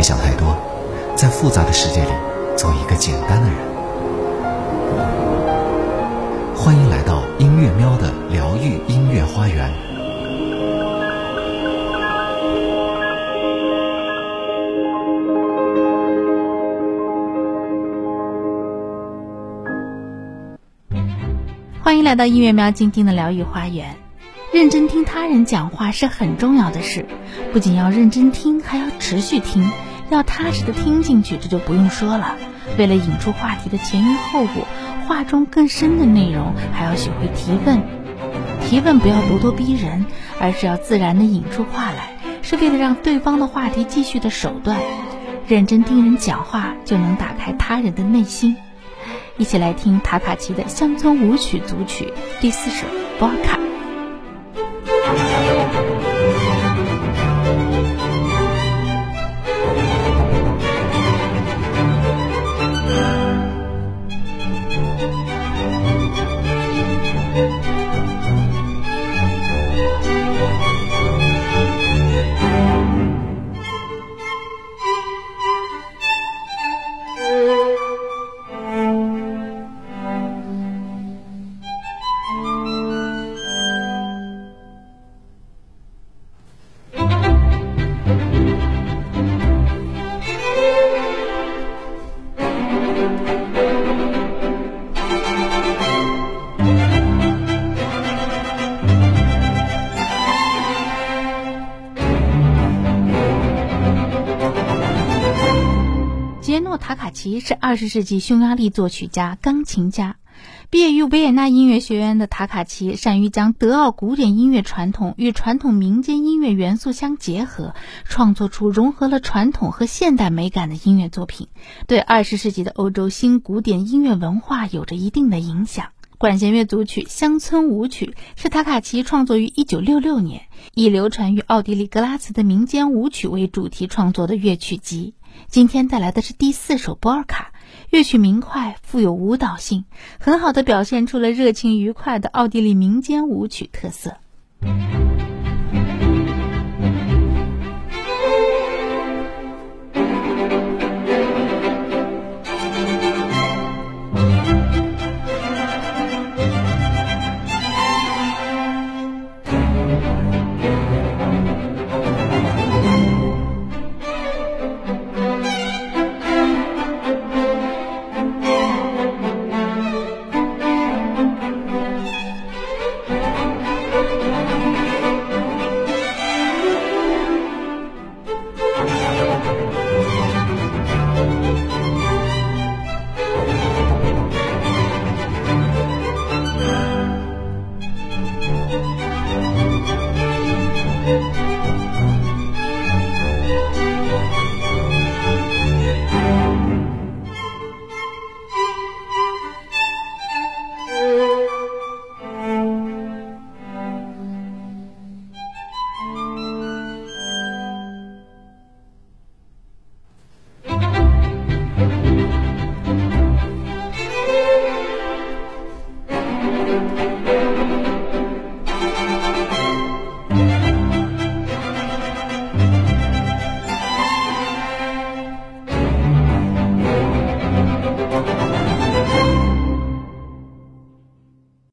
别想太多，在复杂的世界里做一个简单的人。欢迎来到音乐喵的疗愈音乐花园。欢迎来到音乐喵静静的疗愈花园。认真听他人讲话是很重要的事，不仅要认真听，还要持续听，要踏实的听进去，这就不用说了。为了引出话题的前因后果，话中更深的内容，还要学会提问。提问不要咄咄逼人，而是要自然的引出话来，是为了让对方的话题继续的手段。认真听人讲话，就能打开他人的内心。一起来听塔卡奇的乡村舞曲组曲第四首《波卡》。诺·塔卡奇是二十世纪匈牙利作曲家、钢琴家。毕业于维也纳音乐学院的塔卡奇，善于将德奥古典音乐传统与传统民间音乐元素相结合，创作出融合了传统和现代美感的音乐作品，对二十世纪的欧洲新古典音乐文化有着一定的影响。管弦乐组曲《乡村舞曲》是塔卡奇创作于一九六六年，以流传于奥地利格拉茨的民间舞曲为主题创作的乐曲集。今天带来的是第四首《波尔卡》，乐曲明快，富有舞蹈性，很好的表现出了热情愉快的奥地利民间舞曲特色。